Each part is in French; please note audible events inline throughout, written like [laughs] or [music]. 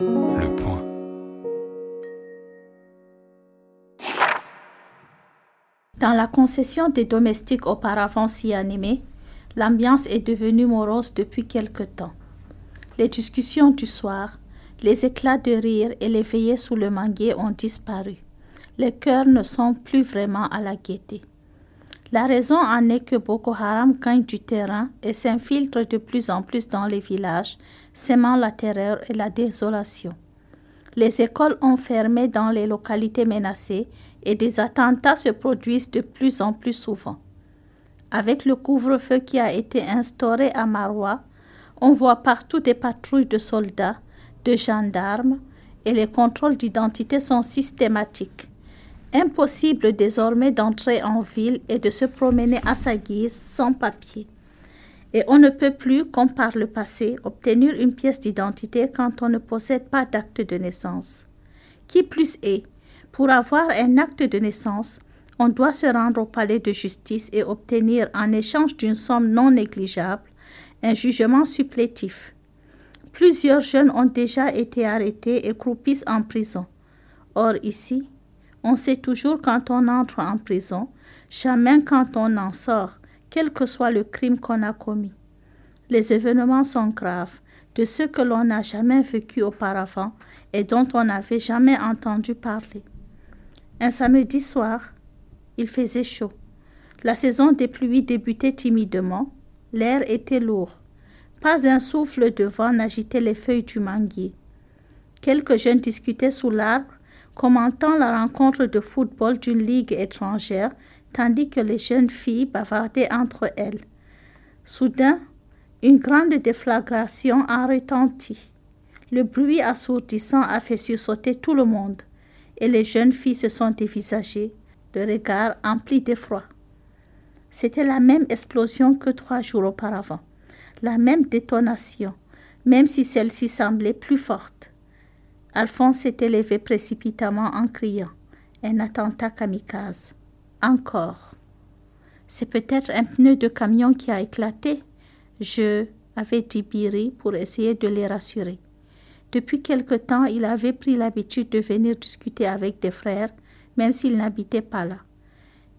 Le point. Dans la concession des domestiques auparavant si animés, l'ambiance est devenue morose depuis quelque temps. Les discussions du soir, les éclats de rire et les veillées sous le manguier ont disparu. Les cœurs ne sont plus vraiment à la gaieté. La raison en est que Boko Haram gagne du terrain et s'infiltre de plus en plus dans les villages, sémant la terreur et la désolation. Les écoles ont fermé dans les localités menacées et des attentats se produisent de plus en plus souvent. Avec le couvre-feu qui a été instauré à Maroua, on voit partout des patrouilles de soldats, de gendarmes et les contrôles d'identité sont systématiques. Impossible désormais d'entrer en ville et de se promener à sa guise sans papier. Et on ne peut plus, comme par le passé, obtenir une pièce d'identité quand on ne possède pas d'acte de naissance. Qui plus est, pour avoir un acte de naissance, on doit se rendre au palais de justice et obtenir, en échange d'une somme non négligeable, un jugement supplétif. Plusieurs jeunes ont déjà été arrêtés et croupissent en prison. Or ici, on sait toujours quand on entre en prison, jamais quand on en sort, quel que soit le crime qu'on a commis. Les événements sont graves, de ceux que l'on n'a jamais vécu auparavant et dont on n'avait jamais entendu parler. Un samedi soir, il faisait chaud. La saison des pluies débutait timidement. L'air était lourd. Pas un souffle de vent n'agitait les feuilles du manguier. Quelques jeunes discutaient sous l'arbre, commentant la rencontre de football d'une ligue étrangère, tandis que les jeunes filles bavardaient entre elles. Soudain, une grande déflagration a retenti. Le bruit assourdissant a fait sursauter tout le monde, et les jeunes filles se sont dévisagées, le regard empli d'effroi. C'était la même explosion que trois jours auparavant, la même détonation, même si celle-ci semblait plus forte. Alphonse s'était levé précipitamment en criant Un attentat kamikaze. Encore. C'est peut-être un pneu de camion qui a éclaté. Je avait dit Biri pour essayer de les rassurer. Depuis quelque temps, il avait pris l'habitude de venir discuter avec des frères, même s'il n'habitait pas là.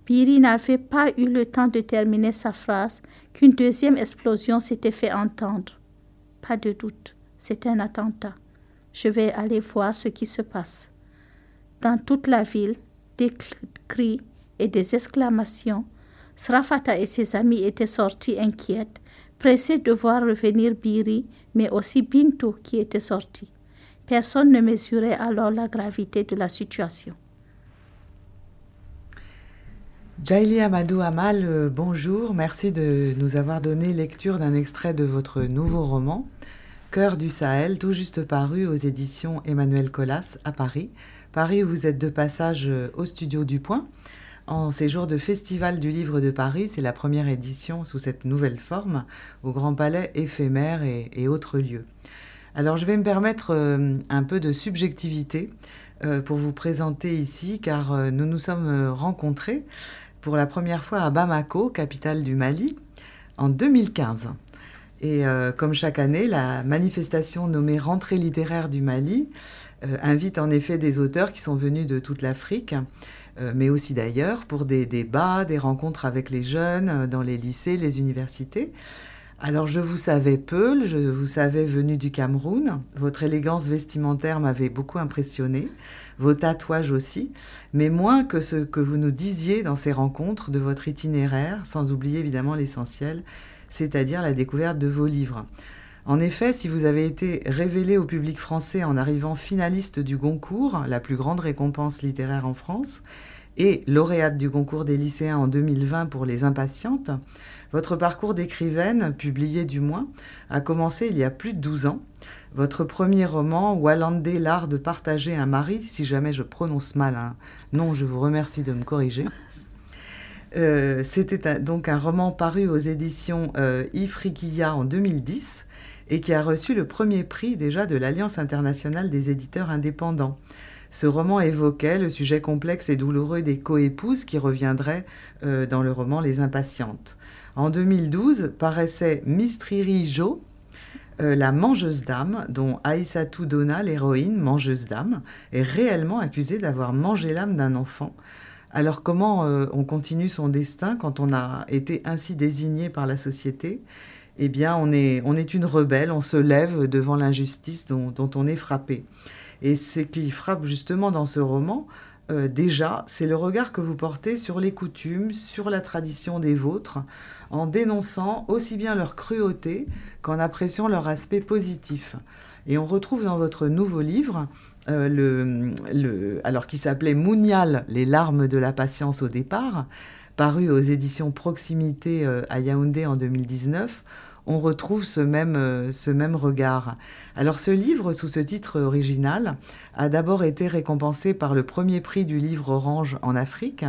Biri n'avait pas eu le temps de terminer sa phrase qu'une deuxième explosion s'était fait entendre. Pas de doute, c'est un attentat. Je vais aller voir ce qui se passe. Dans toute la ville, des cris et des exclamations, Srafata et ses amis étaient sortis inquiètes, pressés de voir revenir Biri, mais aussi Bintou qui était sorti. Personne ne mesurait alors la gravité de la situation. Jaili Amadou Amal, euh, bonjour. Merci de nous avoir donné lecture d'un extrait de votre nouveau roman, Cœur du Sahel, tout juste paru aux éditions Emmanuel Colas à Paris. Paris vous êtes de passage euh, au studio du Point. En ces jours de Festival du Livre de Paris, c'est la première édition sous cette nouvelle forme, au Grand Palais éphémère et, autres lieux. Alors je vais me permettre euh, un peu de subjectivité pour vous présenter ici, car nous nous sommes rencontrés pour la première fois à Bamako, capitale du Mali, en 2015. Et euh, comme chaque année, la manifestation nommée Rentrée littéraire du Mali euh, invite en effet des auteurs qui sont venus de toute l'Afrique, euh, mais aussi d'ailleurs, pour des débats, des rencontres avec les jeunes dans les lycées, les universités. Alors je vous savais peu, je vous savais venu du Cameroun. Votre élégance vestimentaire m'avait beaucoup impressionné vos tatouages aussi, mais moins que ce que vous nous disiez dans ces rencontres de votre itinéraire, sans oublier évidemment l'essentiel, c'est-à-dire la découverte de vos livres. En effet, si vous avez été révélé au public français en arrivant finaliste du Goncourt, la plus grande récompense littéraire en France, et lauréate du concours des lycéens en 2020 pour Les Impatientes, votre parcours d'écrivaine, publié du moins, a commencé il y a plus de 12 ans. Votre premier roman, Wallande, l'art de partager un mari, si jamais je prononce mal un nom, je vous remercie de me corriger. Euh, c'était donc un roman paru aux éditions euh, en 2010 et qui a reçu le premier prix déjà de l'Alliance internationale des éditeurs indépendants. Ce roman évoquait le sujet complexe et douloureux des coépouses qui reviendraient euh, dans le roman Les Impatientes. En 2012 paraissait Mistriri Jo, euh, la mangeuse d'âme, dont Aïssatou Dona, l'héroïne mangeuse d'âme, est réellement accusée d'avoir mangé l'âme d'un enfant. Alors comment euh, on continue son destin quand on a été ainsi désigné par la société? Eh bien, on est, une rebelle, on se lève devant l'injustice dont, on est frappé. Et ce qui frappe justement dans ce roman, euh, déjà, c'est le regard que vous portez sur les coutumes, sur la tradition des vôtres, en dénonçant aussi bien leur cruauté qu'en appréciant leur aspect positif. Et on retrouve dans votre nouveau livre, euh, le, alors qui s'appelait Mounial, les larmes de la patience au départ, paru aux éditions Proximité euh, à Yaoundé en 2019, on retrouve ce même, euh, ce même regard. Alors ce livre, sous ce titre original, a d'abord été récompensé par le premier prix du livre Orange en Afrique,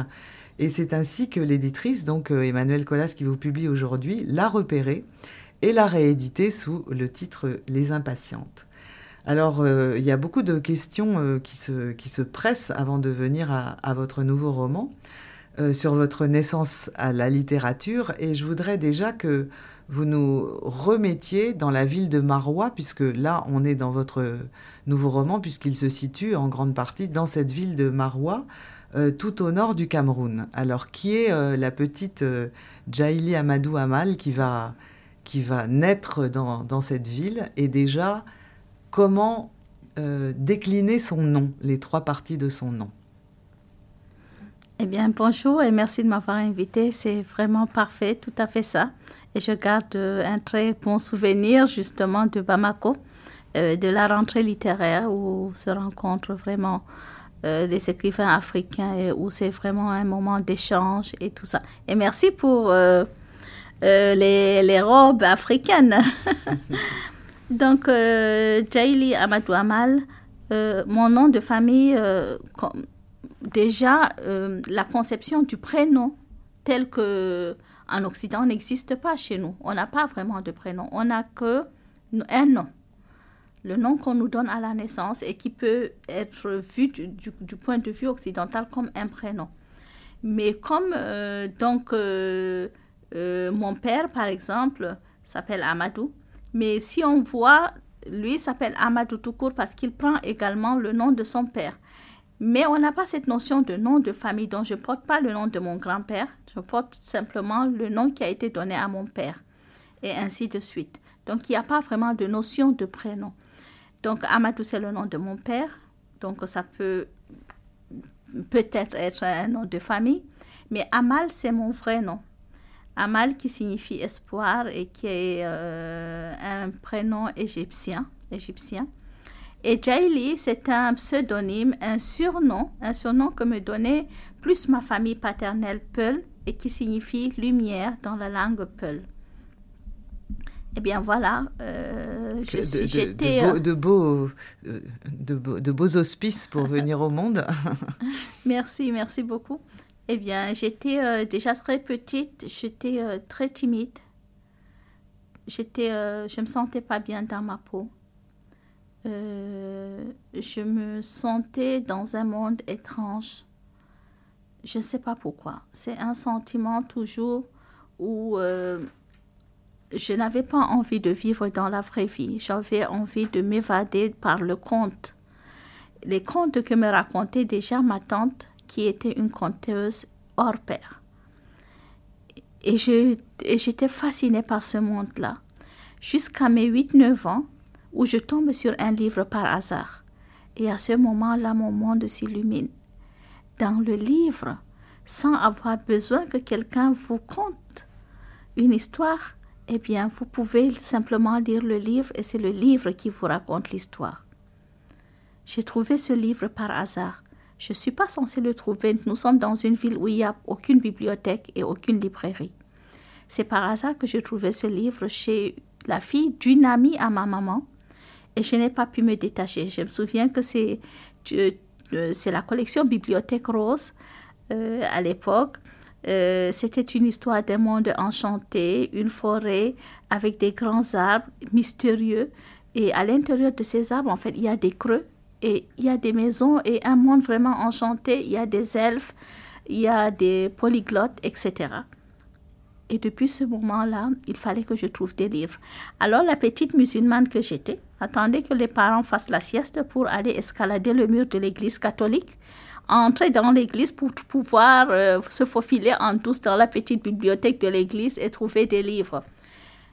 et c'est ainsi que l'éditrice, donc Emmanuel Collas qui vous publie aujourd'hui, l'a repéré et l'a réédité sous le titre Les Impatientes. Alors, euh, il y a beaucoup de questions qui, se, qui se pressent avant de venir à, votre nouveau roman sur votre naissance à la littérature, et je voudrais déjà que vous nous remettiez dans la ville de Marois, puisque là, on est dans votre nouveau roman, puisqu'il se situe en grande partie dans cette ville de Marois, euh, tout au nord du Cameroun. Alors, qui est euh, la petite euh, Jaili Amadou Amal qui va, qui va naître dans, dans cette ville? Et déjà, comment décliner son nom, les trois parties de son nom eh bien, bonjour et merci de m'avoir invité. C'est vraiment parfait, tout à fait ça. Et je garde euh, un très bon souvenir justement de Bamako, euh, de la rentrée littéraire où se rencontrent vraiment euh, des écrivains africains et où c'est vraiment un moment d'échange et tout ça. Et merci pour les, robes africaines. [laughs] Donc, Jaili Amadou Amal, mon nom de famille, déjà, euh, la conception du prénom tel que en Occident n'existe pas chez nous. On n'a pas vraiment de prénom. On n'a que un nom. Le nom qu'on nous donne à la naissance et qui peut être vu du, point de vue occidental comme un prénom. Mais comme euh, donc euh, mon père, par exemple, s'appelle Amadou, mais si on voit, lui s'appelle Amadou tout court parce qu'il prend également le nom de son père. Mais on n'a pas cette notion de nom de famille, donc je ne porte pas le nom de mon grand-père, je porte simplement le nom qui a été donné à mon père, et ainsi de suite. Donc il n'y a pas vraiment de notion de prénom. Donc Amadou, c'est le nom de mon père, donc ça peut peut-être être un nom de famille, mais Amal, c'est mon vrai nom. Amal qui signifie espoir et qui est euh, un prénom égyptien. égyptien. Et Jaili, c'est un pseudonyme, un surnom, un surnom que me donnait plus ma famille paternelle Peul et qui signifie lumière dans la langue Peul. Eh bien voilà, euh, j'étais... Euh, de, beaux, euh, de, beaux, de, beaux, auspices pour [laughs] venir au monde. merci, merci beaucoup. Eh bien, j'étais déjà très petite, j'étais très timide. J'étais, je me sentais pas bien dans ma peau. Euh, je me sentais dans un monde étrange. Je ne sais pas pourquoi. C'est un sentiment toujours où euh, je n'avais pas envie de vivre dans la vraie vie. J'avais envie de m'évader par le conte. Les contes que me racontait déjà ma tante, qui était une conteuse hors pair. Et j'étais fascinée par ce monde-là. Jusqu'à mes 8-9 ans, où je tombe sur un livre par hasard. Et à ce moment-là, mon monde s'illumine. Dans le livre, sans avoir besoin que quelqu'un vous conte une histoire, eh bien, vous pouvez simplement lire le livre et c'est le livre qui vous raconte l'histoire. J'ai trouvé ce livre par hasard. Je ne suis pas censée le trouver. Nous sommes dans une ville où il n'y a aucune bibliothèque et aucune librairie. C'est par hasard que j'ai trouvé ce livre chez la fille d'une amie à ma maman et je n'ai pas pu me détacher. Je me souviens que c'est euh, la collection Bibliothèque Rose euh, à l'époque. Euh, c'était une histoire d'un monde enchanté, une forêt avec des grands arbres mystérieux. Et à l'intérieur de ces arbres, en fait, il y a des creux et il y a des maisons et un monde vraiment enchanté. Il y a des elfes, il y a des polyglottes, etc. Et depuis ce moment-là, il fallait que je trouve des livres. Alors la petite musulmane que j'étais attendait que les parents fassent la sieste pour aller escalader le mur de l'église catholique, entrer dans l'église pour pouvoir euh, se faufiler en tous dans la petite bibliothèque de l'église et trouver des livres.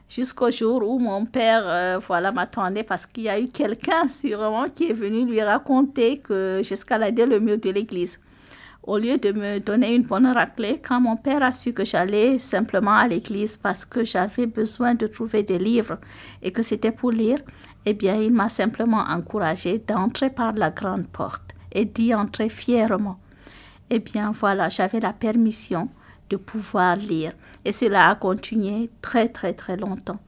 Jusqu'au jour où mon père euh, voilà, m'attendait parce qu'il y a eu quelqu'un sûrement qui est venu lui raconter que j'escaladais le mur de l'église au lieu de me donner une bonne raclée, quand mon père a su que j'allais simplement à l'église parce que j'avais besoin de trouver des livres et que c'était pour lire, eh bien, il m'a simplement encouragé d'entrer par la grande porte et d'y entrer fièrement. Eh bien, voilà, j'avais la permission de pouvoir lire. Et cela a continué très, très, très longtemps.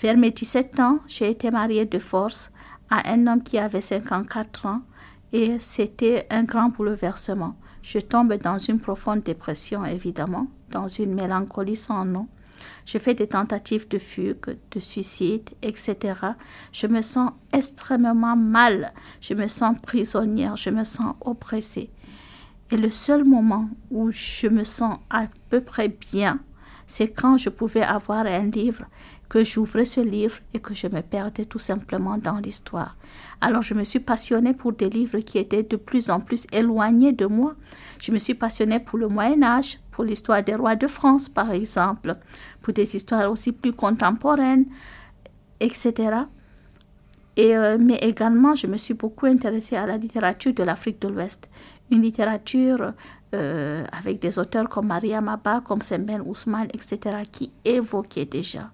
Vers mes 17 ans, j'ai été mariée de force à un homme qui avait 54 ans et c'était un grand bouleversement. Je tombe dans une profonde dépression, évidemment, dans une mélancolie sans nom. Je fais des tentatives de fugue, de suicide, etc. Je me sens extrêmement mal. Je me sens prisonnière. Je me sens oppressée. Et le seul moment où je me sens à peu près bien, c'est quand je pouvais avoir un livre que j'ouvrais ce livre et que je me perdais tout simplement dans l'histoire. Alors je me suis passionnée pour des livres qui étaient de plus en plus éloignés de moi. Je me suis passionnée pour le Moyen Âge, pour l'histoire des rois de France par exemple, pour des histoires aussi plus contemporaines, etc. Et, euh, mais également, je me suis beaucoup intéressée à la littérature de l'Afrique de l'Ouest, une littérature euh, avec des auteurs comme Maria Maba, comme Semben Ousmane, etc., qui évoquaient déjà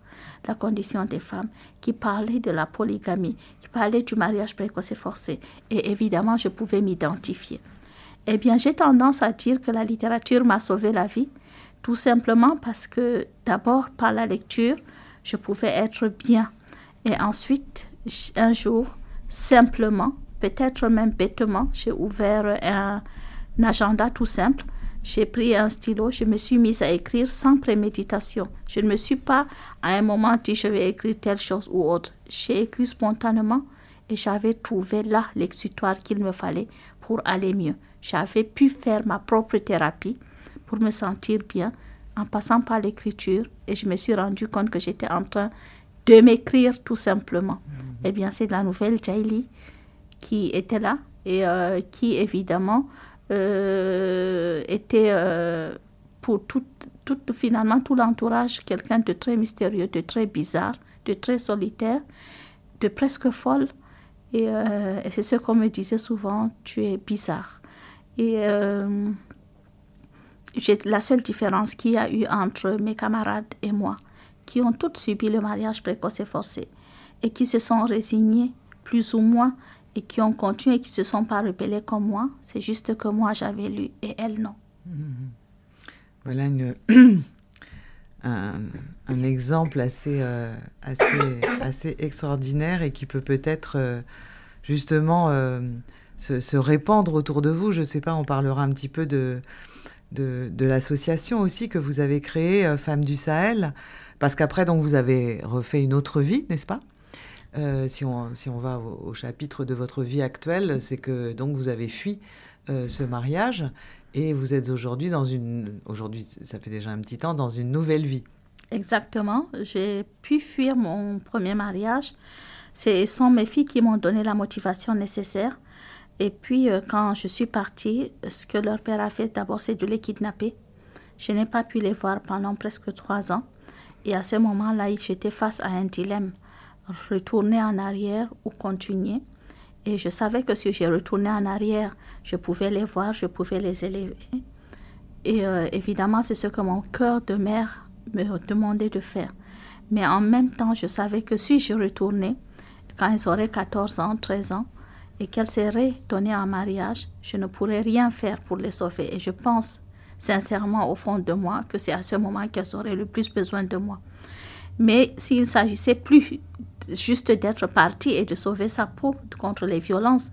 la condition des femmes, qui parlaient de la polygamie, qui parlaient du mariage précoce et forcé. Et évidemment, je pouvais m'identifier. Eh bien, j'ai tendance à dire que la littérature m'a sauvé la vie, tout simplement parce que d'abord, par la lecture, je pouvais être bien. Et ensuite, un jour, simplement, peut-être même bêtement, j'ai ouvert un un agenda tout simple. J'ai pris un stylo, je me suis mise à écrire sans préméditation. Je ne me suis pas à un moment dit je vais écrire telle chose ou autre. J'ai écrit spontanément et j'avais trouvé là l'exutoire qu'il me fallait pour aller mieux. J'avais pu faire ma propre thérapie pour me sentir bien en passant par l'écriture et je me suis rendu compte que j'étais en train de m'écrire tout simplement. Mhm. Eh bien, c'est la nouvelle Jaili qui était là et euh, qui évidemment euh, était euh, pour tout, tout, finalement tout l'entourage quelqu'un de très mystérieux, de très bizarre, de très solitaire, de presque folle. Et, c'est ce qu'on me disait souvent, tu es bizarre. Et la seule différence qu'il y a eu entre mes camarades et moi, qui ont toutes subi le mariage précoce et forcé, et qui se sont résignés plus ou moins et qui ont continué et qui ne se sont pas rebellés comme moi. C'est juste que moi, j'avais lu et elles, non. Voilà une, [clears throat] un, un, exemple assez, euh, assez, assez extraordinaire et qui peut peut-être euh, justement euh, se, se, répandre autour de vous. Je ne sais pas, on parlera un petit peu de, de, de l'association aussi que vous avez créée, Femmes du Sahel, parce qu'après, donc, vous avez refait une autre vie, n'est-ce pas? Euh, si, on, si on va au, chapitre de votre vie actuelle, c'est que donc vous avez fui euh, ce mariage et vous êtes aujourd'hui dans une, aujourd'hui ça fait déjà un petit temps, dans une nouvelle vie. Exactement, j'ai pu fuir mon premier mariage. Ce sont mes filles qui m'ont donné la motivation nécessaire. Et puis, euh, quand je suis partie, ce que leur père a fait d'abord, c'est de les kidnapper. Je n'ai pas pu les voir pendant presque trois ans. Et à ce moment-là, j'étais face à un dilemme retourner en arrière ou continuer. Et je savais que si je retournais en arrière, je pouvais les voir, je pouvais les élever. Et euh, évidemment, c'est ce que mon cœur de mère me demandait de faire. Mais en même temps, je savais que si je retournais, quand ils auraient 14 ans, 13 ans, et qu'elles seraient données en mariage, je ne pourrais rien faire pour les sauver. Et je pense sincèrement au fond de moi que c'est à ce moment qu'elles auraient le plus besoin de moi. Mais s'il s'agissait plus juste d'être partie et de sauver sa peau contre les violences,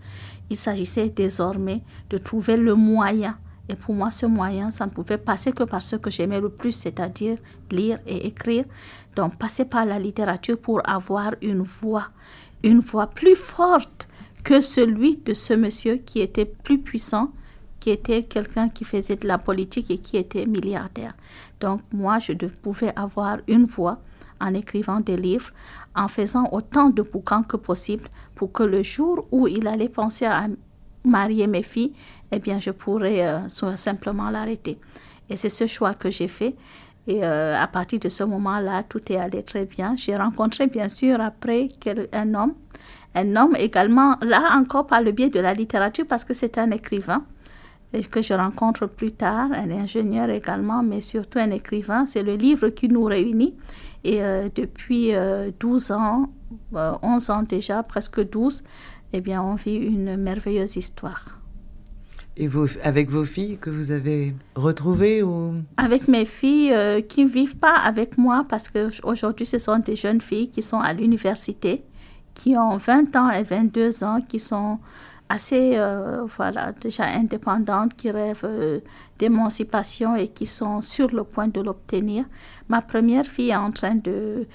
il s'agissait désormais de trouver le moyen. Et pour moi, ce moyen, ça ne pouvait passer que par ce que j'aimais le plus, c'est-à-dire lire et écrire. Donc, passer par la littérature pour avoir une voix, une voix plus forte que celui de ce monsieur qui était plus puissant, qui était quelqu'un qui faisait de la politique et qui était milliardaire. Donc, moi, je pouvais avoir une voix en écrivant des livres, en faisant autant de bouquins que possible pour que le jour où il allait penser à marier mes filles, eh bien, je pourrais euh, simplement l'arrêter. Et c'est ce choix que j'ai fait. Et euh, à partir de ce moment-là, tout est allé très bien. J'ai rencontré, bien sûr, après un homme, un homme également, là encore par le biais de la littérature, parce que c'est un écrivain que je rencontre plus tard, un ingénieur également, mais surtout un écrivain. C'est le livre qui nous réunit. Et euh, depuis 12 euh, ans, 11 euh, ans déjà, presque 12, eh bien, on vit une merveilleuse histoire. Et vous, avec vos filles que vous avez retrouvées ou... Avec mes filles qui ne vivent pas avec moi parce qu'aujourd'hui, ce sont des jeunes filles qui sont à l'université, qui ont 20 ans et 22 ans, qui sont assez, euh, voilà, déjà indépendantes, qui rêvent euh, d'émancipation et qui sont sur le point de l'obtenir. Ma première fille est en train de,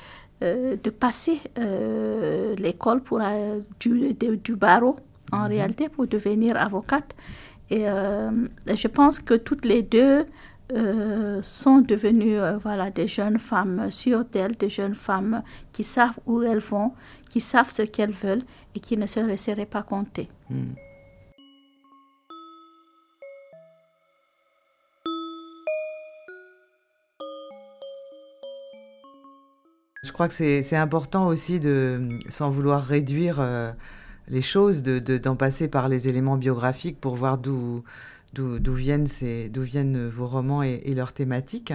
euh, de passer l'école pour du, du, barreau, en mhm. réalité, pour devenir avocate. Et je pense que toutes les deux sont devenues voilà, des jeunes femmes sûres d'elles, des jeunes femmes qui savent où elles vont, qui savent ce qu'elles veulent et qui ne se laisseraient pas compter. Hmm. Je crois que c'est important aussi de, sans vouloir réduire euh, les choses, d'en de, passer par les éléments biographiques pour voir d'où d'où viennent, vos romans et, leurs thématiques.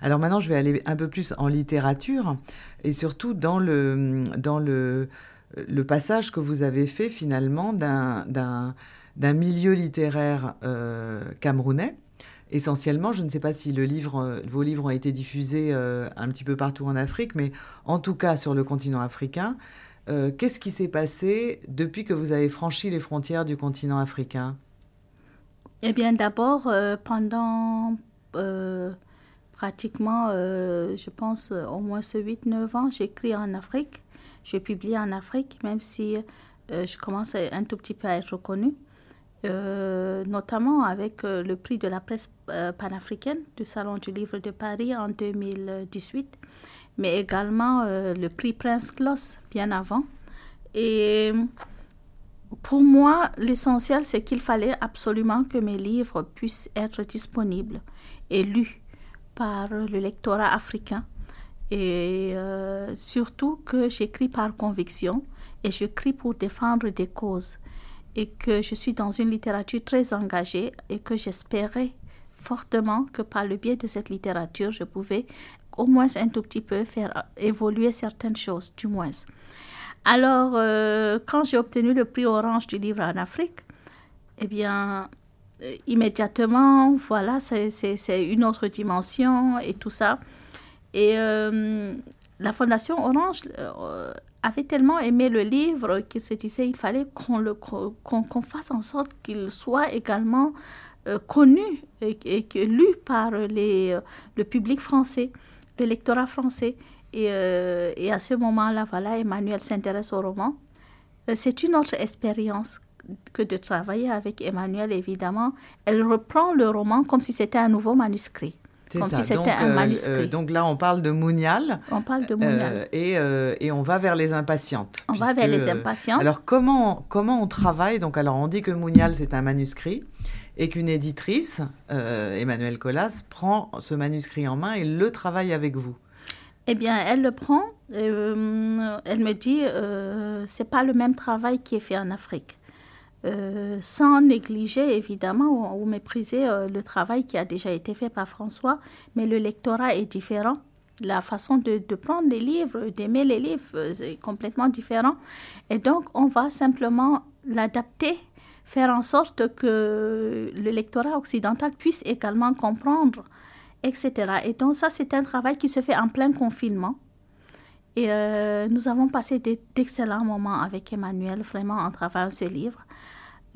Alors maintenant, je vais aller un peu plus en littérature et surtout dans le, passage que vous avez fait finalement d'un milieu littéraire euh, camerounais. Essentiellement, je ne sais pas si livre, vos livres ont été diffusés euh, un petit peu partout en Afrique, mais en tout cas sur le continent africain. Euh, qu'est-ce qui s'est passé depuis que vous avez franchi les frontières du continent africain? Eh bien, d'abord, pendant pratiquement, je pense, au moins ce 8-9 ans, j'écris en Afrique. Je publie en Afrique, même si euh, je commence un tout petit peu à être reconnue, euh, notamment avec euh, le prix de la presse panafricaine du Salon du Livre de Paris en 2018, mais également le prix Prince Claus bien avant. Et pour moi, l'essentiel, c'est qu'il fallait absolument que mes livres puissent être disponibles et lus par le lectorat africain et euh, surtout que j'écris par conviction et j'écris pour défendre des causes et que je suis dans une littérature très engagée et que j'espérais fortement que par le biais de cette littérature, je pouvais au moins un tout petit peu faire évoluer certaines choses, du moins. Alors, euh, quand j'ai obtenu le prix Orange du livre en Afrique, eh bien, euh, immédiatement, voilà, c'est une autre dimension et tout ça. Et euh, la Fondation Orange avait tellement aimé le livre qu'il se disait qu'il fallait qu'on fasse en sorte qu'il soit également connu et, que, lu par les, le public français, le lectorat français. Et, et à ce moment-là, voilà, Emmanuel s'intéresse au roman. C'est une autre expérience que de travailler avec Emmanuel, évidemment. Elle reprend le roman comme si c'était un nouveau manuscrit. Comme si c'était un euh, manuscrit. Euh, donc là, on parle de Mounial. On parle de Mounial. Euh, et, et, on va vers les impatientes. On va vers les impatientes. alors, comment, comment on travaille? Donc, alors, on dit que Mounial, c'est un manuscrit et qu'une éditrice, Emmanuelle Collas, prend ce manuscrit en main et le travaille avec vous. Eh bien, elle le prend. elle me dit, c'est pas le même travail qui est fait en Afrique. Euh, sans négliger évidemment ou, mépriser euh, le travail qui a déjà été fait par François, mais le lectorat est différent la façon de, de prendre les livres, d'aimer les livres, c'est complètement différent. Et donc, on va simplement l'adapter, faire en sorte que le lectorat occidental puisse également comprendre, etc. Et donc, ça, c'est un travail qui se fait en plein confinement. Et euh, nous avons passé d'excellents moments avec Emmanuel, vraiment, en travaillant ce livre.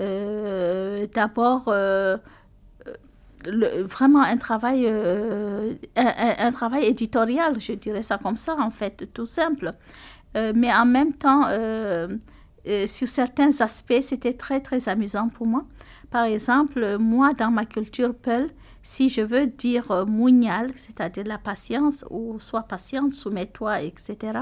Euh, D'abord, euh, vraiment un travail, un, travail éditorial, je dirais ça comme ça, en fait, tout simple. Mais en même temps, sur certains aspects, c'était très, très amusant pour moi. Par exemple, moi, dans ma culture Peul, si je veux dire euh, c'est-à-dire la patience, ou sois patiente, soumets-toi, etc.,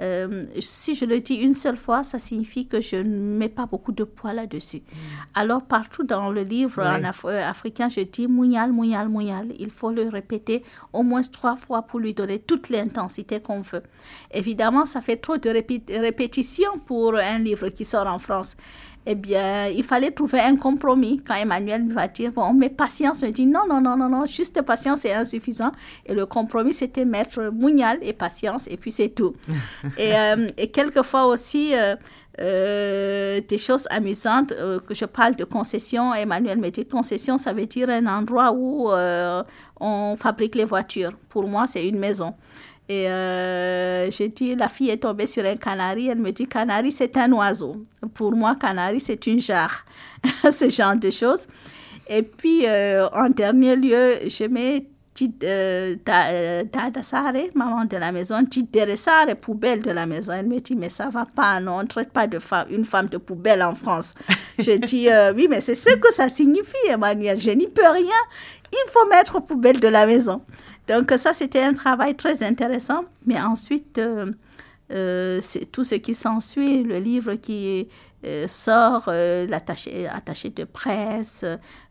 euh, si je le dis une seule fois, ça signifie que je ne mets pas beaucoup de poids là-dessus. Mm. Alors, partout dans le livre en Af euh, africain, je dis mougnal, mougnal, mougnal. Il faut le répéter au moins trois fois pour lui donner toute l'intensité qu'on veut. Évidemment, ça fait trop de répé répétitions pour un livre qui sort en France eh bien, il fallait trouver un compromis. Quand Emmanuel va dire, bon, mais patience, me dit, non, non, non, non, non, juste patience est insuffisant. Et le compromis, c'était mettre Mougnal et patience, et puis c'est tout. [laughs] et, euh, et, quelquefois aussi, euh, euh, des choses amusantes, que je parle de concession. Emmanuel me dit, concession, ça veut dire un endroit où on fabrique les voitures. Pour moi, c'est une maison. Et euh, je dis, la fille est tombée sur un canari. Elle me dit, canari, c'est un oiseau. Pour moi, canari, c'est une jarre. [laughs] Ce genre de choses. Et puis, euh, en dernier lieu, je mets euh, Sare, maman de la maison, Sare, poubelle de la maison. Elle me dit, mais ça va pas, non, on ne traite pas de femme, une femme de poubelle en France. [laughs] je dis, euh, oui, mais c'est ce que ça signifie, Emmanuel. Je n'y peux rien. Il faut mettre poubelle de la maison. Donc ça, c'était un travail très intéressant. Mais ensuite, euh, euh, c'est tout ce qui s'ensuit, le livre qui euh, sort, l'attaché attaché de presse,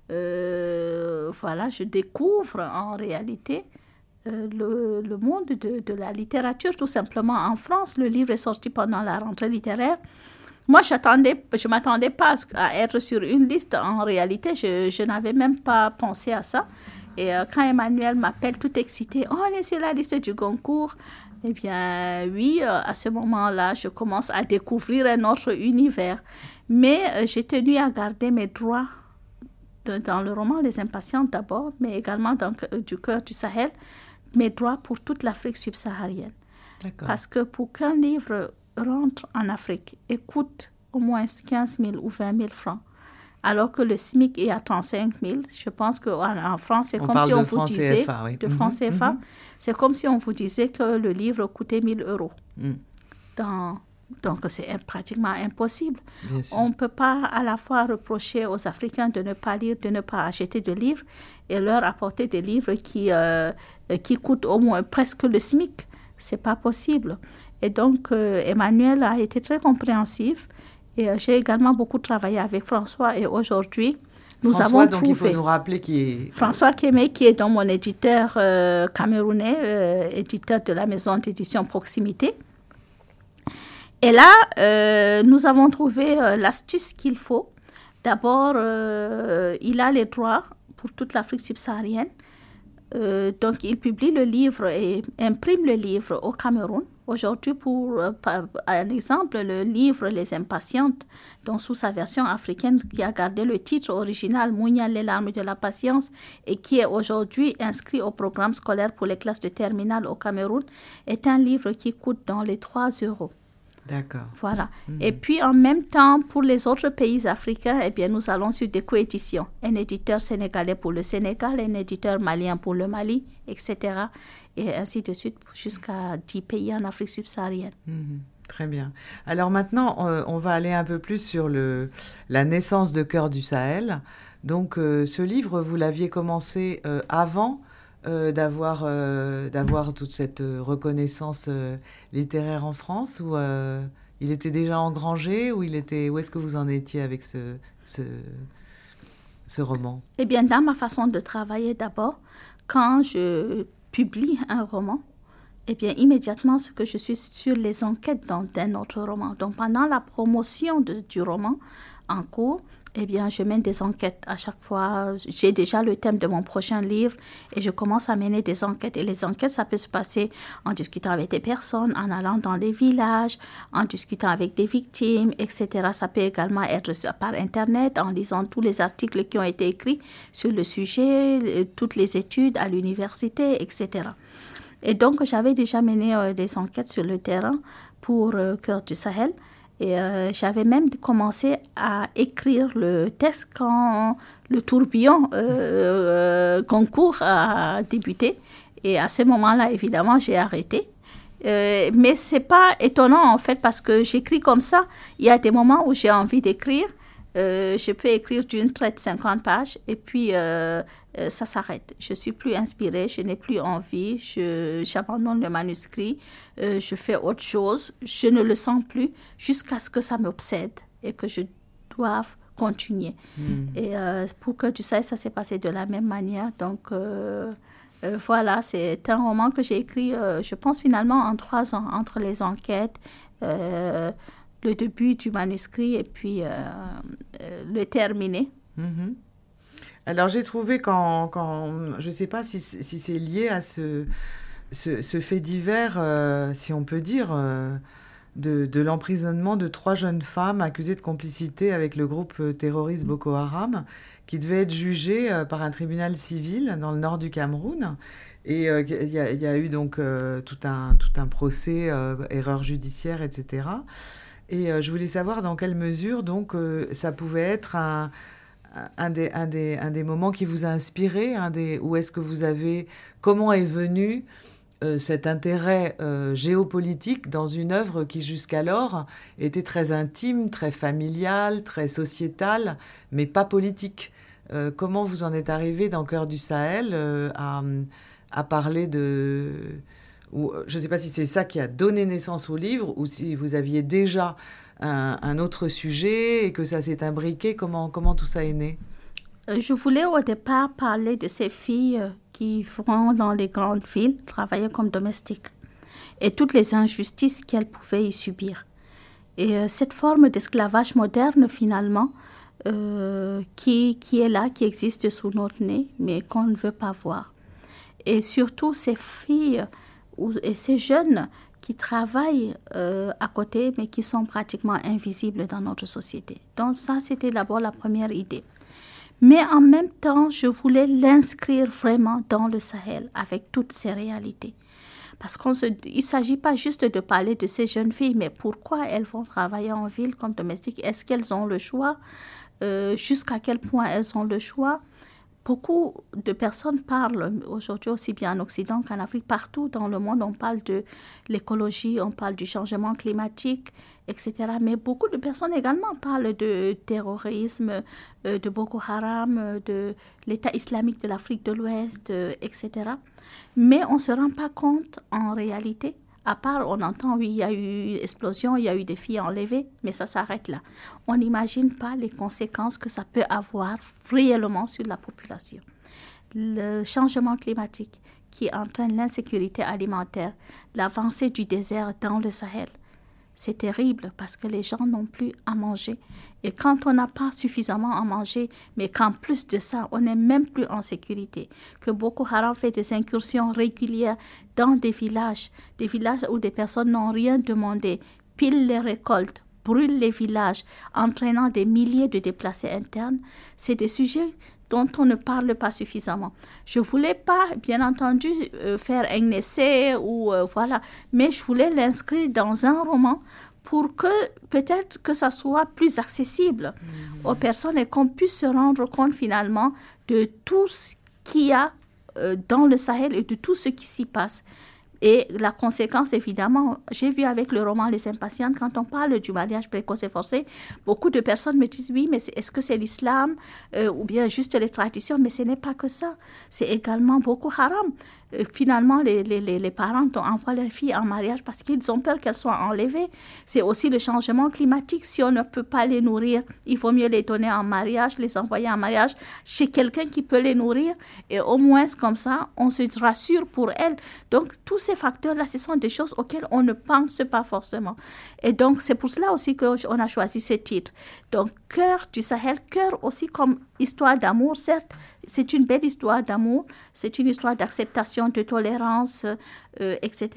voilà, je découvre en réalité le, le, monde de, de, la littérature, tout simplement. En France, le livre est sorti pendant la rentrée littéraire. Moi, je ne m'attendais pas à être sur une liste. En réalité, je, je n'avais même pas pensé à ça. Et euh, quand Emmanuel m'appelle tout excité, oh, on est sur la liste du concours. Eh bien, oui, euh, à ce moment-là, je commence à découvrir un autre univers. Mais euh, j'ai tenu à garder mes droits de, dans le roman Les Impatientes d'abord, mais également dans Du cœur du Sahel, mes droits pour toute l'Afrique subsaharienne. Parce que pour qu'un livre rentre en Afrique et coûte au moins 15 000 ou 20 000 francs, alors que le SMIC est à 35 000. Je pense qu'en en France, c'est comme si on vous disait, de mm -hmm, CFA, -hmm. c'est comme si on vous disait que le livre coûtait 1000 euros. Mm. Dans, donc, c'est pratiquement impossible. On ne peut pas à la fois reprocher aux Africains de ne pas lire, de ne pas acheter de livres et leur apporter des livres qui, euh, qui coûtent au moins presque le SMIC. C'est pas possible. Et donc, euh, Emmanuel a été très compréhensif. Et euh, j'ai également beaucoup travaillé avec François et aujourd'hui, nous François, avons donc trouvé... il faut nous rappeler qui est... François Kémé, qui est dans mon éditeur euh, camerounais, euh, éditeur de la maison d'édition Proximité. Et là, euh, nous avons trouvé l'astuce qu'il faut. D'abord, il a les droits pour toute l'Afrique subsaharienne. donc, il publie le livre et imprime le livre au Cameroun. Aujourd'hui, pour euh, par, exemple, le livre Les Impatientes, dont sous sa version africaine, qui a gardé le titre original Mounia, les larmes de la patience, et qui est aujourd'hui inscrit au programme scolaire pour les classes de terminale au Cameroun, est un livre qui coûte dans les 3 euros. D'accord. Voilà. Mmh. Et puis, en même temps, pour les autres pays africains, eh bien, nous allons sur des coéditions. Un éditeur sénégalais pour le Sénégal, un éditeur malien pour le Mali, etc. Et ainsi de suite jusqu'à 10 pays en Afrique subsaharienne. Mmh. Très bien. Alors maintenant, on, on, va aller un peu plus sur le, la naissance de Cœur du Sahel. Donc, euh, ce livre, vous l'aviez commencé euh, avant euh, d'avoir euh, d'avoir toute cette euh, reconnaissance littéraire en France ou il était déjà engrangé ou il était où est-ce que vous en étiez avec ce, ce, roman? Eh bien, dans ma façon de travailler d'abord, quand je publie un roman, eh bien, immédiatement, ce que je suis sur les enquêtes d'un autre roman. Donc, pendant la promotion du roman en cours, eh bien, je mène des enquêtes à chaque fois. J'ai déjà le thème de mon prochain livre et je commence à mener des enquêtes. Et les enquêtes, ça peut se passer en discutant avec des personnes, en allant dans les villages, en discutant avec des victimes, etc. Ça peut également être par Internet, en lisant tous les articles qui ont été écrits sur le sujet, toutes les études à l'université, etc. Et donc, j'avais déjà mené euh, des enquêtes sur le terrain pour euh, Cœur du Sahel. Et euh, j'avais même commencé à écrire le texte quand le tourbillon euh, euh, concours a débuté. Et à ce moment-là, évidemment, j'ai arrêté. mais c'est pas étonnant en fait parce que j'écris comme ça. Il y a des moments où j'ai envie d'écrire. je peux écrire d'une traite 50 pages et puis euh, ça s'arrête. Je suis plus inspirée, je n'ai plus envie, j'abandonne le manuscrit, euh, je fais autre chose, je ne le sens plus jusqu'à ce que ça m'obsède et que je doive continuer. Hmm. Et euh, pour que tu sais, ça s'est passé de la même manière. Donc voilà, c'est un roman que j'ai écrit, je pense finalement en trois ans, entre les enquêtes le début du manuscrit et puis le terminé. Mm-hmm. Alors j'ai trouvé quand, je ne sais pas si, c'est lié à ce, fait divers, euh, si on peut dire, euh, de, l'emprisonnement de trois jeunes femmes accusées de complicité avec le groupe euh, terroriste Boko Haram, qui devaient être jugées par un tribunal civil dans le nord du Cameroun. Et il y, y, a eu donc tout, un, tout un procès, erreur judiciaire, etc. Et je voulais savoir dans quelle mesure donc ça pouvait être un un des, un, des, un des moments qui vous a inspiré un des, Où est-ce que vous avez. Comment est venu euh, cet intérêt euh, géopolitique dans une œuvre qui jusqu'alors était très intime, très familiale, très sociétale, mais pas politique? Euh, Comment vous en êtes arrivé dans Cœur du Sahel à, à, parler de. Ou, je ne sais pas si c'est ça qui a donné naissance au livre ou si vous aviez déjà un, autre sujet et que ça s'est imbriqué comment, comment tout ça est né? Euh, Je voulais au départ parler de ces filles euh, qui vont dans les grandes villes travailler comme domestiques et toutes les injustices qu'elles pouvaient y subir. Et euh, cette forme d'esclavage moderne, finalement, qui, qui est là, qui existe sous notre nez, mais qu'on ne veut pas voir. Et surtout ces filles et ces jeunes qui travaillent euh, à côté, mais qui sont pratiquement invisibles dans notre société. Donc ça, c'était d'abord la première idée. Mais en même temps, je voulais l'inscrire vraiment dans le Sahel avec toutes ces réalités. Parce qu'il ne s'agit pas juste de parler de ces jeunes filles, mais pourquoi elles vont travailler en ville comme domestiques? Est-ce qu'elles ont le choix? Euh, Jusqu'à quel point elles ont le choix? Beaucoup de personnes parlent aujourd'hui aussi bien en Occident qu'en Afrique, partout dans le monde, on parle de l'écologie, on parle du changement climatique, etc. Mais beaucoup de personnes également parlent de terrorisme, euh, de Boko Haram, de l'État islamique de l'Afrique de l'Ouest, euh, etc. Mais on ne se rend pas compte en réalité à part, on entend, oui, il y a eu explosion, il y a eu des filles enlevées, mais ça s'arrête là. On n'imagine pas les conséquences que ça peut avoir réellement sur la population. Le changement climatique qui entraîne l'insécurité alimentaire, l'avancée du désert dans le Sahel, c'est terrible parce que les gens n'ont plus à manger. Et quand on n'a pas suffisamment à manger, mais qu'en plus de ça, on n'est même plus en sécurité, que Boko Haram fait des incursions régulières dans des villages, des villages où des personnes n'ont rien demandé, pile les récoltes, brûlent les villages, entraînant des milliers de déplacés internes, c'est des sujets dont on ne parle pas suffisamment. Je voulais pas, bien entendu, euh, faire un essai ou euh, voilà, mais je voulais l'inscrire dans un roman pour que peut-être que ça soit plus accessible mmh. aux personnes et qu'on puisse se rendre compte finalement de tout ce qu'il y a euh, dans le Sahel et de tout ce qui s'y passe. Et la conséquence, évidemment, j'ai vu avec le roman Les Impatientes, quand on parle du mariage précoce et forcé, beaucoup de personnes me disent oui, mais est-ce que c'est l'islam euh, ou bien juste les traditions? Mais ce n'est pas que ça. C'est également beaucoup haram. Euh, finalement, les, les, les, parents envoient leurs filles en mariage parce qu'ils ont peur qu'elles soient enlevées. C'est aussi le changement climatique. Si on ne peut pas les nourrir, il vaut mieux les donner en mariage, les envoyer en mariage chez quelqu'un qui peut les nourrir. Et au moins, comme ça, on se rassure pour elles. Donc, tous ces ces facteurs-là, ce sont des choses auxquelles on ne pense pas forcément. Et donc, c'est pour cela aussi qu'on a choisi ce titre. Donc, Cœur du Sahel, cœur aussi comme histoire d'amour, certes, c'est une belle histoire d'amour, c'est une histoire d'acceptation, de tolérance, euh, etc.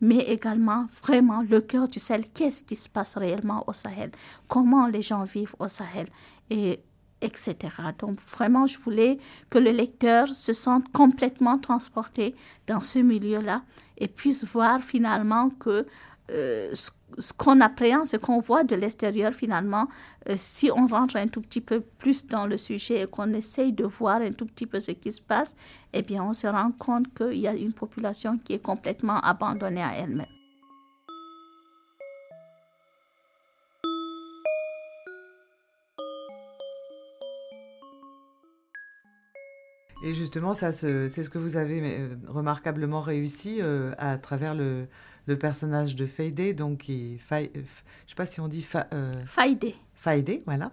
Mais également, vraiment, le cœur du Sahel, qu'est-ce qui se passe réellement au Sahel? Comment les gens vivent au Sahel? Et etc. Donc vraiment, je voulais que le lecteur se sente complètement transporté dans ce milieu-là et puisse voir finalement que euh, ce, qu'on appréhende, ce qu'on voit de l'extérieur finalement, euh, si on rentre un tout petit peu plus dans le sujet et qu'on essaye de voir un tout petit peu ce qui se passe, eh bien on se rend compte qu'il y a une population qui est complètement abandonnée à elle-même. Et justement, ça, c'est ce que vous avez euh, remarquablement réussi euh, à travers le, le, personnage de Faïdé, donc qui, euh, je ne sais pas si on dit fa, Faïdé, voilà,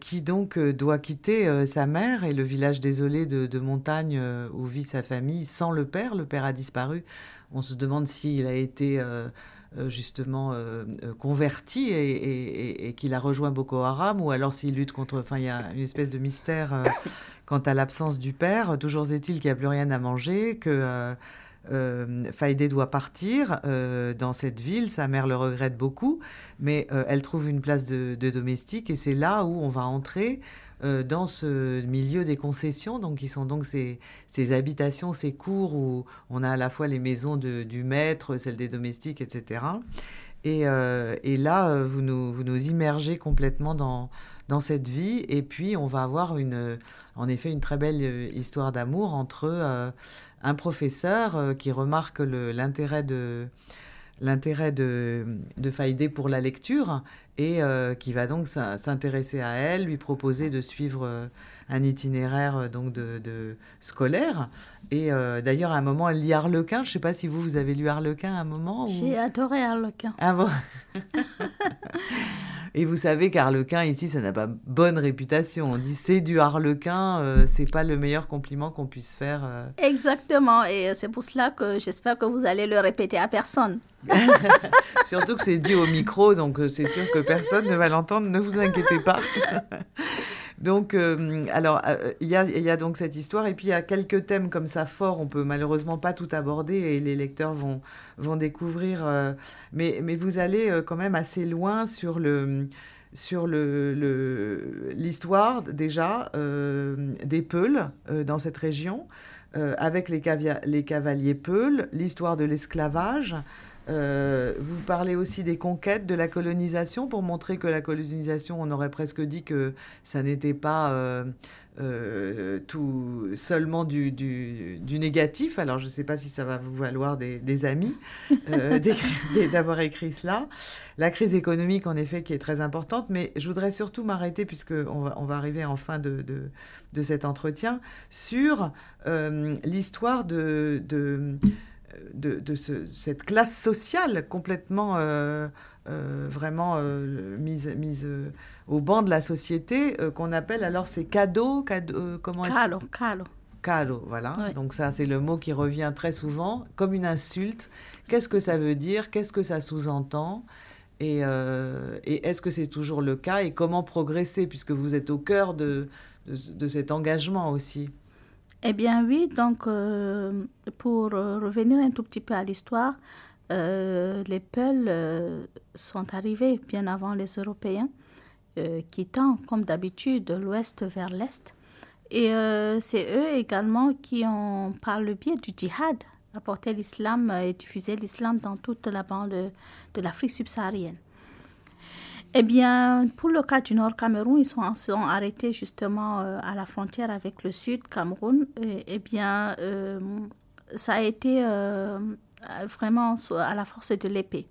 qui donc doit quitter sa mère et le village désolé de, de montagne où vit sa famille sans le père. Le père a disparu. On se demande s'il a été justement converti et, et, et qu'il a rejoint Boko Haram ou alors s'il lutte contre. Enfin, il y a une espèce de mystère quant à l'absence du père. Toujours est-il qu'il n'y a plus rien à manger, que euh, euh doit partir euh, dans cette ville. Sa mère le regrette beaucoup, mais euh, elle trouve une place de, domestique et c'est là où on va entrer dans ce milieu des concessions. Donc, ils sont donc ces, habitations, ces cours où on a à la fois les maisons de, du maître, celles des domestiques, etc. Et, et là, vous nous, vous nous immergez complètement dans, dans cette vie. Et puis, on va avoir une, en effet une très belle euh, histoire d'amour entre euh, un professeur euh, qui remarque l'intérêt de l'intérêt de, de Faïdé pour la lecture et qui va donc s'intéresser à elle, lui proposer de suivre un itinéraire donc de, scolaire. Et d'ailleurs, à un moment, elle lit Harlequin. Je ne sais pas si vous, vous avez lu Harlequin à un moment. J'ai adoré Harlequin. Ah bon? [laughs] Et vous savez qu'Arlequin, ici, ça n'a pas bonne réputation. On dit c'est du Harlequin, euh, c'est pas le meilleur compliment qu'on puisse faire. Euh. Exactement, et c'est pour cela que j'espère que vous allez le répéter à personne. [laughs] Surtout que c'est dit au micro, donc euh, c'est sûr que personne ne va l'entendre, ne vous inquiétez pas. [laughs] Donc, euh, alors, euh, il y, a, donc cette histoire, et puis il y a quelques thèmes comme ça forts, on peut malheureusement pas tout aborder, et les lecteurs vont, découvrir, euh, mais, vous allez quand même assez loin sur le sur le, l'histoire déjà des Peuls dans cette région, avec les, les cavaliers Peuls, l'histoire de l'esclavage, euh, vous parlez aussi des conquêtes, de la colonisation, pour montrer que la colonisation, on aurait presque dit que ça n'était pas euh, euh, tout seulement du, du, négatif. Alors, je ne sais pas si ça va vous valoir des, amis [laughs] d'avoir écrit cela. La crise économique, en effet, qui est très importante, mais je voudrais surtout m'arrêter, puisqu'on va, on va arriver en fin de, de, de cet entretien, sur l'histoire de, de de, cette classe sociale complètement euh, euh, vraiment euh, mise, mise au banc de la société qu'on appelle alors ces cadeaux, cadeaux comment calo, calo. Calo, voilà. Donc ça, c'est le mot qui revient très souvent comme une insulte. Qu'est-ce que ça veut dire? Qu'est-ce que ça sous-entend? Et, et est-ce que c'est toujours le cas? Et comment progresser? Puisque vous êtes au cœur de, de cet engagement aussi eh bien oui, donc euh, pour euh, revenir un tout petit peu à l'histoire, euh, les Peuls sont arrivés bien avant les Européens, quittant comme d'habitude de l'ouest vers l'est. Et c'est eux également qui ont, par le biais du djihad, apporté l'islam et diffusé l'islam dans toute la bande de l'Afrique subsaharienne. Eh bien, pour le cas du Nord Cameroun, ils sont, sont arrêtés justement euh, à la frontière avec le Sud Cameroun. Eh bien, euh, ça a été euh, vraiment à la force de l'épée.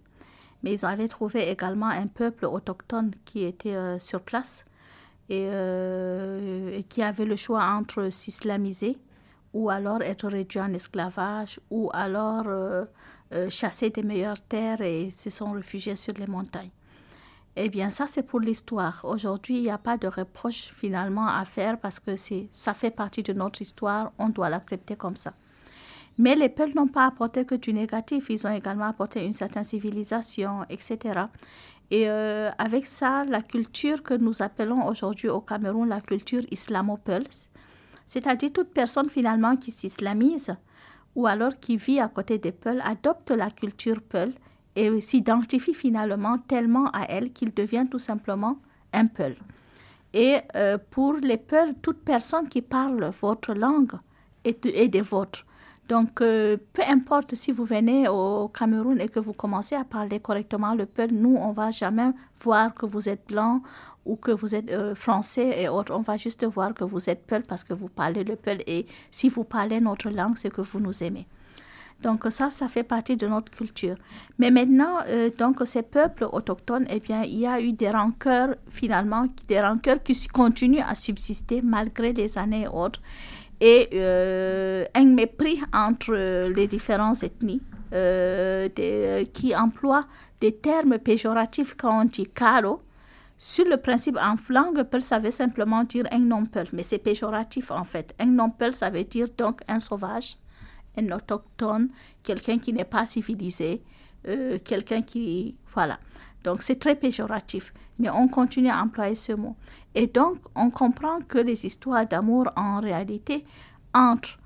Mais ils avaient trouvé également un peuple autochtone qui était sur place et, et, qui avait le choix entre s'islamiser ou alors être réduit en esclavage ou alors chasser des meilleures terres et se sont réfugiés sur les montagnes. Eh bien, ça, c'est pour l'histoire. Aujourd'hui, il n'y a pas de reproche finalement à faire parce que ça fait partie de notre histoire. On doit l'accepter comme ça. Mais les peuples n'ont pas apporté que du négatif, ils ont également apporté une certaine civilisation, etc. Et euh, avec ça, la culture que nous appelons aujourd'hui au Cameroun la culture islamo-peul, c'est-à-dire toute personne finalement qui s'islamise ou alors qui vit à côté des Peuls adopte la culture Peul et s'identifie finalement tellement à elle qu'il devient tout simplement un Peul. Et euh, pour les Peuls, toute personne qui parle votre langue est, est des vôtres. Donc, euh, peu importe si vous venez au Cameroun et que vous commencez à parler correctement le Peul, nous, on va jamais voir que vous êtes blanc ou que vous êtes euh, français et autres. On va juste voir que vous êtes Peul parce que vous parlez le Peul. Et si vous parlez notre langue, c'est que vous nous aimez. Donc ça, ça fait partie de notre culture. Mais maintenant, euh, donc ces peuples autochtones, eh bien, il y a eu des rancœurs finalement, des rancœurs qui continuent à subsister malgré les années et autres et euh, un mépris entre les différentes ethnies euh, qui emploient des termes péjoratifs quand on dit caro. Sur le principe en langue, peul, ça veut simplement dire un non-peul, mais c'est péjoratif en fait. Un non-peul, ça veut dire donc un sauvage, un autochtone, quelqu'un qui n'est pas civilisé, euh, quelqu'un qui... Voilà. Donc c'est très péjoratif, mais on continue à employer ce mot. Et donc on comprend que les histoires d'amour en réalité entre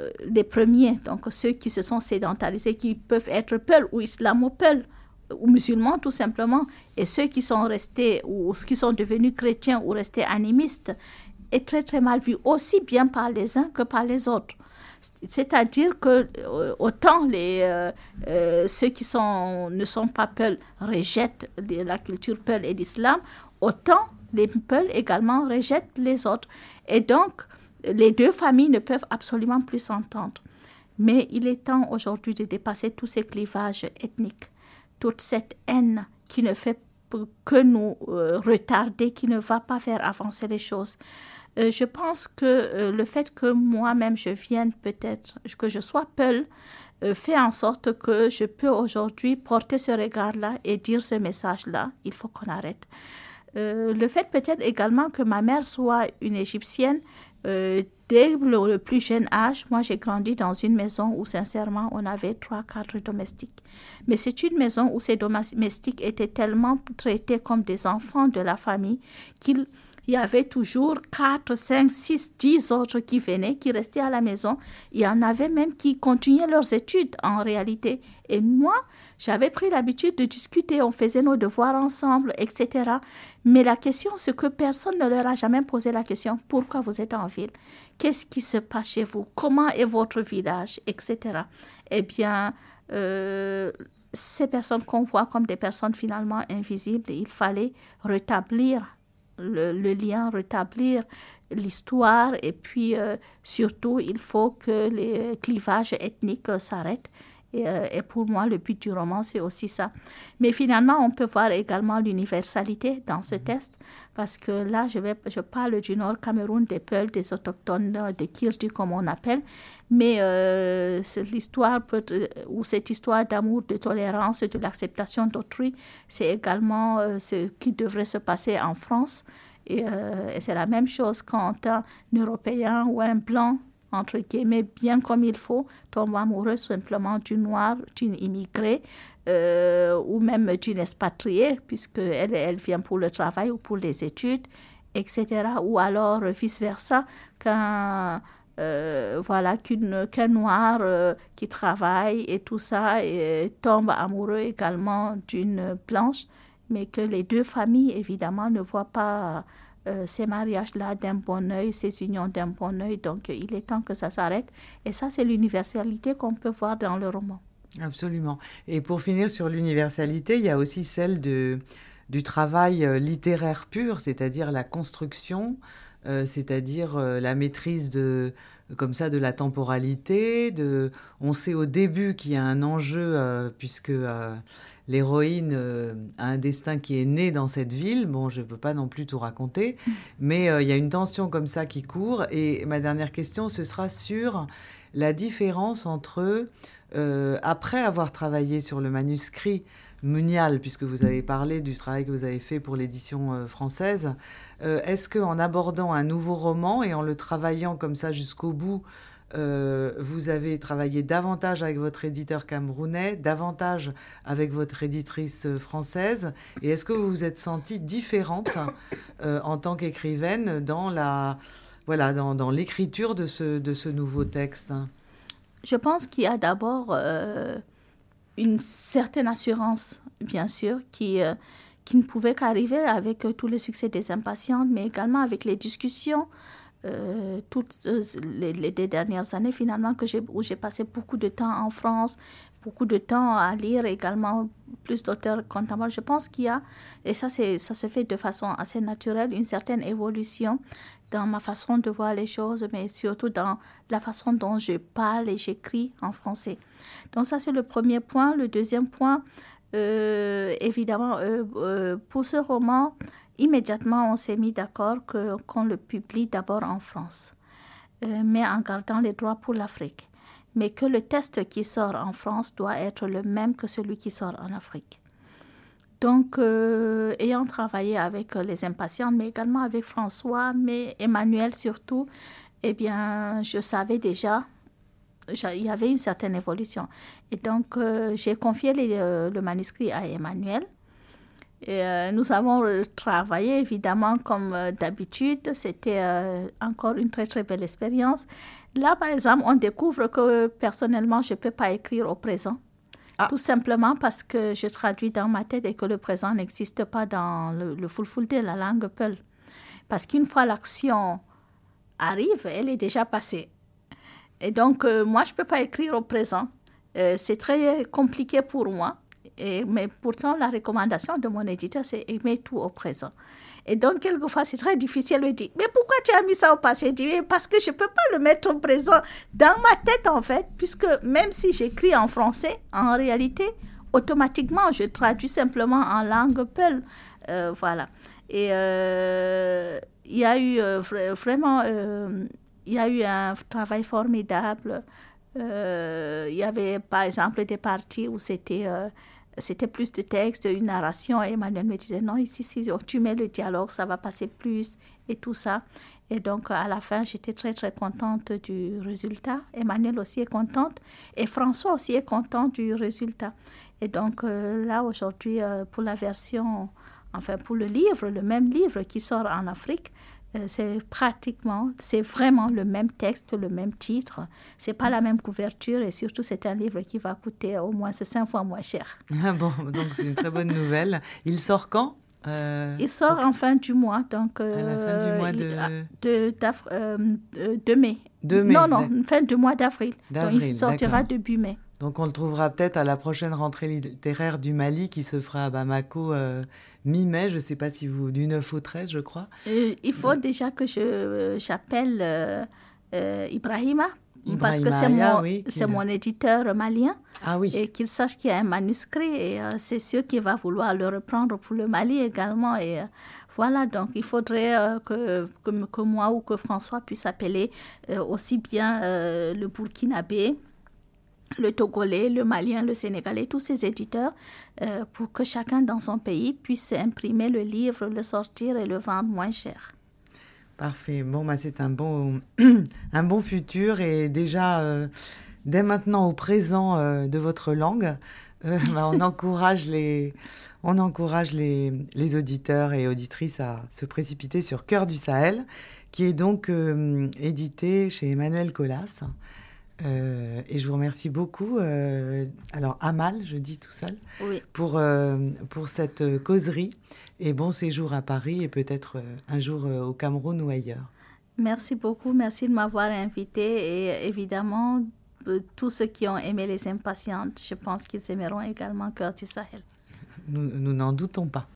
euh, les premiers, donc ceux qui se sont sédentarisés, qui peuvent être Peul ou islamo-Peul, ou musulmans tout simplement, et ceux qui sont restés ou qui sont devenus chrétiens ou restés animistes, est très très mal vu, aussi bien par les uns que par les autres. C'est-à-dire que euh, autant les, euh, euh, ceux qui ne sont pas Peuls rejettent la culture Peul et l'islam, autant les Peuls également rejettent les autres. Et donc, les deux familles ne peuvent absolument plus s'entendre. Mais il est temps aujourd'hui de dépasser tous ces clivages ethniques, toute cette haine qui ne fait que nous retarder, qui ne va pas faire avancer les choses. Euh, je pense que euh, le fait que moi-même je vienne peut-être, que je sois Peul, euh, fait en sorte que je peux aujourd'hui porter ce regard-là et dire ce message-là. Il faut qu'on arrête. le fait peut-être également que ma mère soit une Égyptienne, dès le, plus jeune âge, moi j'ai grandi dans une maison où sincèrement on avait trois, quatre domestiques. Mais c'est une maison où ces domestiques étaient tellement traités comme des enfants de la famille qu'ils il y avait toujours 4, 5, 6, 10 autres qui venaient, qui restaient à la maison. Il y en avait même qui continuaient leurs études en réalité. Et moi, j'avais pris l'habitude de discuter, on faisait nos devoirs ensemble, etc. Mais la question, c'est que personne ne leur a jamais posé la question, pourquoi vous êtes en ville? Qu'est-ce qui se passe chez vous? Comment est votre village? Etc. Eh bien, euh, ces personnes qu'on voit comme des personnes finalement invisibles, il fallait rétablir le, lien, rétablir l'histoire et puis euh, surtout il faut que les clivages ethniques s'arrêtent. Euh, et, pour moi, le but du roman, c'est aussi ça. Mais finalement, on peut voir également l'universalité dans ce test, parce que là, je, vais, je parle du Nord Cameroun, des Peuls, des Autochtones, des Kirti, comme on appelle, mais euh, l'histoire, ou cette histoire d'amour, de tolérance, de l'acceptation d'autrui, c'est également euh, ce qui devrait se passer en France. Et, euh, et c'est la même chose quand un Européen ou un Blanc entre guillemets, bien comme il faut, tombe amoureux simplement d'une noire, d'une immigrée euh, ou même d'une expatriée, puisqu'elle elle vient pour le travail ou pour les études, etc. Ou alors vice-versa, qu'un euh, voilà, qu'un noir euh, qui travaille et tout ça tombe amoureux également d'une blanche, mais que les deux familles, évidemment, ne voient pas euh, ces mariages-là d'un bon oeil, ces unions d'un bon oeil. Donc, il est temps que ça s'arrête. Et ça, c'est l'universalité qu'on peut voir dans le roman. Absolument. Et pour finir sur l'universalité, il y a aussi celle de, du travail euh, littéraire pur, c'est-à-dire la construction, euh, c'est-à-dire la maîtrise de comme ça de la temporalité. De, on sait au début qu'il y a un enjeu puisque l'héroïne euh, a un destin qui est né dans cette ville. Bon, je ne peux pas non plus tout raconter, [laughs] mais euh, il y a une tension comme ça qui court. Et ma dernière question, ce sera sur la différence entre, euh, après avoir travaillé sur le manuscrit Munial, puisque vous avez parlé du travail que vous avez fait pour l'édition française, est-ce qu'en abordant un nouveau roman et en le travaillant comme ça jusqu'au bout, vous avez travaillé davantage avec votre éditeur camerounais, davantage avec votre éditrice française. Et est-ce que vous vous êtes sentie différente en tant qu'écrivaine dans la voilà dans, l'écriture de ce, de ce nouveau texte? Je pense qu'il y a d'abord une certaine assurance, bien sûr, qui, euh, qui ne pouvait qu'arriver avec euh, tous les succès des impatientes, mais également avec les discussions. Euh, toutes les, les, dernières années finalement que où j'ai passé beaucoup de temps en France, beaucoup de temps à lire également plus d'auteurs contemporains. Je pense qu'il y a, et ça, ça se fait de façon assez naturelle, une certaine évolution dans ma façon de voir les choses, mais surtout dans la façon dont je parle et j'écris en français. Donc ça, c'est le premier point. Le deuxième point, euh, évidemment, euh, euh, pour ce roman, immédiatement, on s'est mis d'accord qu'on le publie d'abord en France, mais en gardant les droits pour l'Afrique. Mais que le test qui sort en France doit être le même que celui qui sort en Afrique. Donc, euh, ayant travaillé avec euh, les impatients, mais également avec François, mais Emmanuel surtout, eh bien, je savais déjà, il y avait une certaine évolution. Et donc, euh, j'ai confié le manuscrit à Emmanuel. Et, nous avons travaillé, évidemment, comme d'habitude. C'était encore une très, très belle expérience. Là, par exemple, on découvre que personnellement, je ne peux pas écrire au présent. Ah. Tout simplement parce que je traduis dans ma tête et que le présent n'existe pas dans le, le de la langue Peul. Parce qu'une fois l'action arrive, elle est déjà passée. Et donc, euh, moi, je ne peux pas écrire au présent. Euh, c'est très compliqué pour moi. Mais pourtant, la recommandation de mon éditeur, c'est aimer tout au présent. Et donc, quelquefois, c'est très difficile de dire, mais pourquoi tu as mis ça au passé? Je dis, parce que je ne peux pas le mettre au présent dans ma tête, en fait, puisque même si j'écris en français, en réalité, automatiquement, je traduis simplement en langue peul. Euh, voilà. Et euh, il y a eu euh, vraiment, il y a eu un travail formidable. il y avait, par exemple, des parties où c'était c'était plus de texte, une narration. Et Emmanuel me disait, non, ici, si tu mets le dialogue, ça va passer plus et tout ça. Et donc, à la fin, j'étais très, très contente du résultat. Emmanuel aussi est contente. Et François aussi est content du résultat. Et donc, euh, là, aujourd'hui, euh, pour la version, enfin, pour le livre, le même livre qui sort en Afrique, c'est pratiquement, c'est vraiment le même texte, le même titre. C'est pas la même couverture et surtout c'est un livre qui va coûter au moins cinq fois moins cher. Ah bon, donc c'est une très bonne nouvelle. Il sort quand euh, Il sort en fin du mois, donc à la fin du mois de de, de, mai. De mai. Non non, fin du mois d'avril. Donc il sortira début mai. Donc on le trouvera peut-être à la prochaine rentrée littéraire du Mali qui se fera à Bamako mi-mai, je ne sais pas si vous, du 9 au 13, je crois. Euh, il faut déjà que je, euh, j'appelle euh, Ibrahima, parce que c'est mon, c'est mon éditeur malien. Ah oui. Et qu'il sache qu'il y a un manuscrit et c'est sûr qu'il va vouloir le reprendre pour le Mali également. Et voilà, donc il faudrait que, que, que, moi ou que François puisse appeler aussi bien le Burkinabé le Togolais, le Malien, le Sénégalais, tous ces éditeurs, euh, pour que chacun dans son pays puisse imprimer le livre, le sortir et le vendre moins cher. Parfait. Bon, bah, c'est un bon, [clears throat] un bon futur et déjà, euh, dès maintenant au présent euh, de votre langue, [laughs] bah, on emcourage, les, on encourage les, les, auditeurs et auditrices à se précipiter sur Cœur du Sahel, qui est donc édité chez Emmanuel Colas. Euh, et je vous remercie beaucoup, euh, alors Amal, je dis tout seul, pour, euh, pour cette causerie et bon séjour à Paris et peut-être un jour au Cameroun ou ailleurs. Merci beaucoup, merci de m'avoir invité et évidemment, tous ceux qui ont aimé les impatientes, je pense qu'ils aimeront également Cœur du Sahel. Nous n'en doutons pas.